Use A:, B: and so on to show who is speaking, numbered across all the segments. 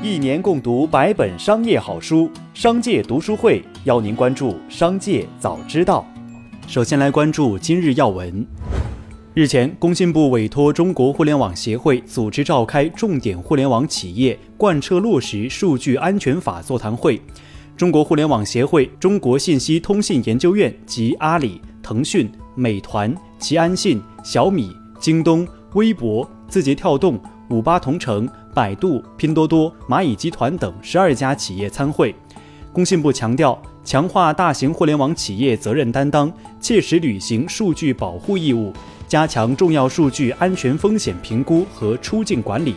A: 一年共读百本商业好书，商界读书会邀您关注商界早知道。首先来关注今日要闻。日前，工信部委托中国互联网协会组织召开重点互联网企业贯彻落实数据安全法座谈会。中国互联网协会、中国信息通信研究院及阿里、腾讯、美团、吉安信、小米、京东、微博、字节跳动、五八同城、百度、拼多多、蚂蚁集团等十二家企业参会。工信部强调，强化大型互联网企业责任担当，切实履行数据保护义务，加强重要数据安全风险评估和出境管理。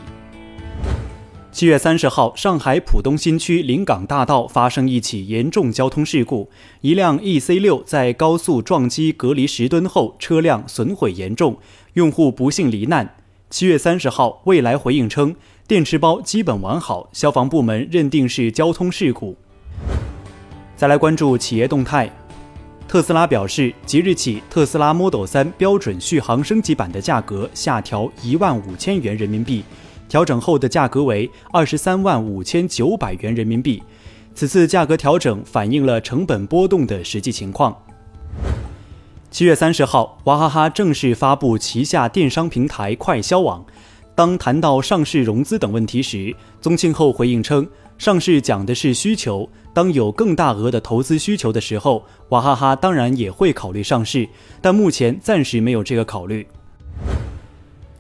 A: 七月三十号，上海浦东新区临港大道发生一起严重交通事故，一辆 E C 六在高速撞击隔离石墩后，车辆损毁严重，用户不幸罹难。七月三十号，蔚来回应称，电池包基本完好，消防部门认定是交通事故。再来关注企业动态，特斯拉表示，即日起，特斯拉 Model 3标准续航升级版的价格下调一万五千元人民币。调整后的价格为二十三万五千九百元人民币。此次价格调整反映了成本波动的实际情况。七月三十号，娃哈哈正式发布旗下电商平台快销网。当谈到上市融资等问题时，宗庆后回应称，上市讲的是需求，当有更大额的投资需求的时候，娃哈哈当然也会考虑上市，但目前暂时没有这个考虑。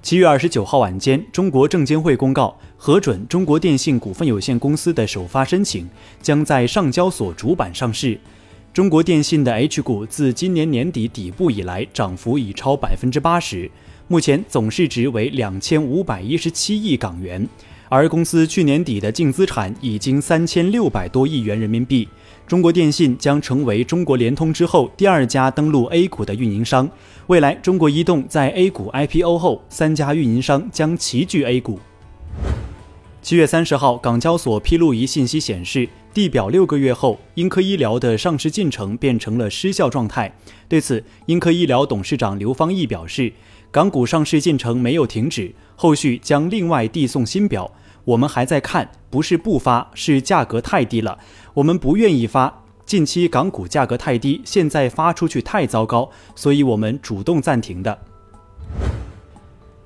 A: 七月二十九号晚间，中国证监会公告核准中国电信股份有限公司的首发申请，将在上交所主板上市。中国电信的 H 股自今年年底底部以来，涨幅已超百分之八十，目前总市值为两千五百一十七亿港元，而公司去年底的净资产已经三千六百多亿元人民币。中国电信将成为中国联通之后第二家登陆 A 股的运营商。未来，中国移动在 A 股 IPO 后，三家运营商将齐聚 A 股。七月三十号，港交所披露一信息显示，地表六个月后，英科医疗的上市进程变成了失效状态。对此，英科医疗董事长刘方毅表示，港股上市进程没有停止，后续将另外递送新表。我们还在看，不是不发，是价格太低了，我们不愿意发。近期港股价格太低，现在发出去太糟糕，所以我们主动暂停的。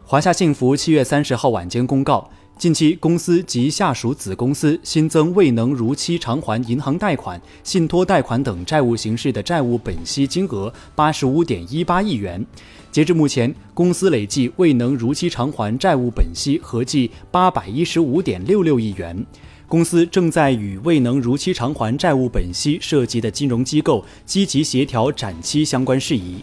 A: 华夏幸福七月三十号晚间公告，近期公司及下属子公司新增未能如期偿还银行贷款、信托贷款等债务形式的债务本息金额八十五点一八亿元。截至目前，公司累计未能如期偿还债务本息合计八百一十五点六六亿元。公司正在与未能如期偿还债务本息涉及的金融机构积极协调展期相关事宜。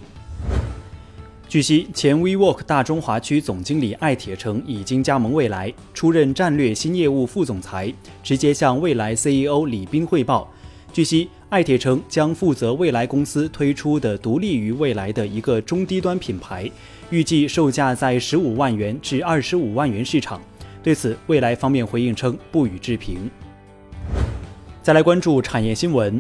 A: 据悉，前 WeWork 大中华区总经理艾铁成已经加盟未来，出任战略新业务副总裁，直接向未来 CEO 李斌汇报。据悉。艾铁成将负责未来公司推出的独立于未来的一个中低端品牌，预计售价在十五万元至二十五万元市场。对此，未来方面回应称不予置评。再来关注产业新闻，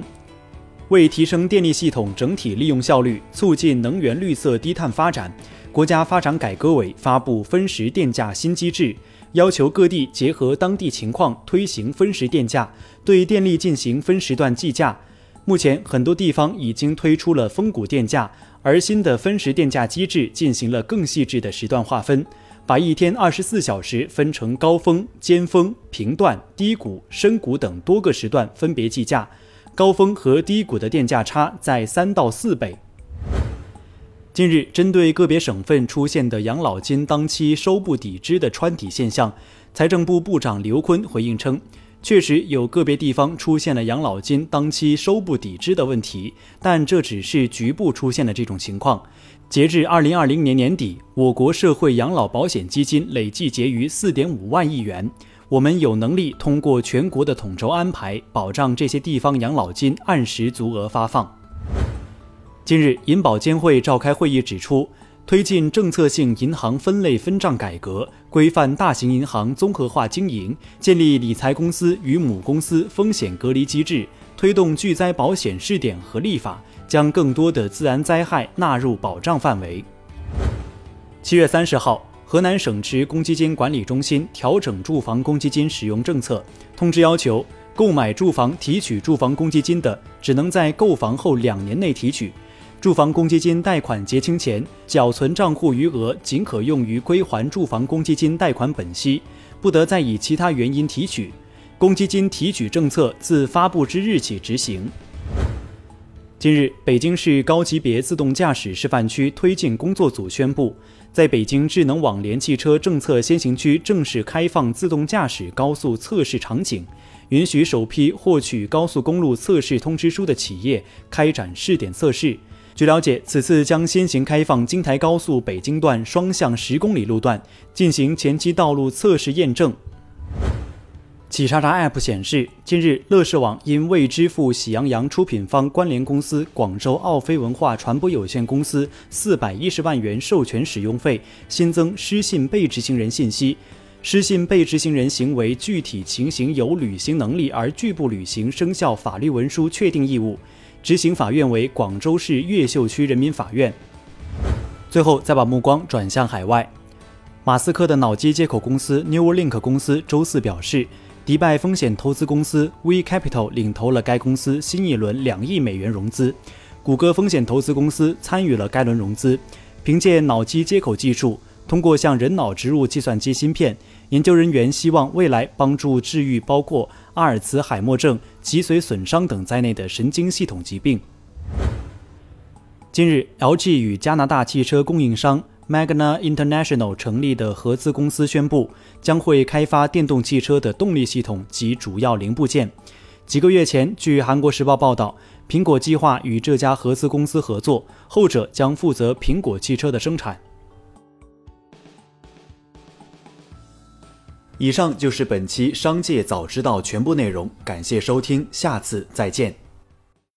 A: 为提升电力系统整体利用效率，促进能源绿色低碳发展，国家发展改革委发布分时电价新机制。要求各地结合当地情况推行分时电价，对电力进行分时段计价。目前，很多地方已经推出了峰谷电价，而新的分时电价机制进行了更细致的时段划分，把一天二十四小时分成高峰、尖峰、平段、低谷、深谷等多个时段分别计价，高峰和低谷的电价差在三到四倍。近日，针对个别省份出现的养老金当期收不抵支的穿底现象，财政部部长刘昆回应称。确实有个别地方出现了养老金当期收不抵支的问题，但这只是局部出现的这种情况。截至二零二零年年底，我国社会养老保险基金累计结余四点五万亿元。我们有能力通过全国的统筹安排，保障这些地方养老金按时足额发放。近日，银保监会召开会议指出。推进政策性银行分类分账改革，规范大型银行综合化经营，建立理财公司与母公司风险隔离机制，推动巨灾保险试点和立法，将更多的自然灾害纳入保障范围。七月三十号。河南省直公积金管理中心调整住房公积金使用政策，通知要求，购买住房提取住房公积金的，只能在购房后两年内提取。住房公积金贷款结清前缴存账户余额仅可用于归还住房公积金贷款本息，不得再以其他原因提取。公积金提取政策自发布之日起执行。近日，北京市高级别自动驾驶示范区推进工作组宣布，在北京智能网联汽车政策先行区正式开放自动驾驶高速测试场景，允许首批获取高速公路测试通知书的企业开展试点测试。据了解，此次将先行开放京台高速北京段双向十公里路段进行前期道路测试验证。企查查 App 显示，近日乐视网因未支付喜羊羊出品方关联公司广州奥飞文化传播有限公司四百一十万元授权使用费，新增失信被执行人信息。失信被执行人行为具体情形有履行能力而拒不履行生效法律文书确定义务。执行法院为广州市越秀区人民法院。最后，再把目光转向海外，马斯克的脑机接口公司 Neuralink 公司周四表示，迪拜风险投资公司 V Capital 领投了该公司新一轮两亿美元融资，谷歌风险投资公司参与了该轮融资，凭借脑机接口技术。通过向人脑植入计算机芯片，研究人员希望未来帮助治愈包括阿尔茨海默症、脊髓损伤等在内的神经系统疾病。近日，LG 与加拿大汽车供应商 Magna International 成立的合资公司宣布，将会开发电动汽车的动力系统及主要零部件。几个月前，据韩国时报报道，苹果计划与这家合资公司合作，后者将负责苹果汽车的生产。以上就是本期《商界早知道》全部内容，感谢收听，下次再见。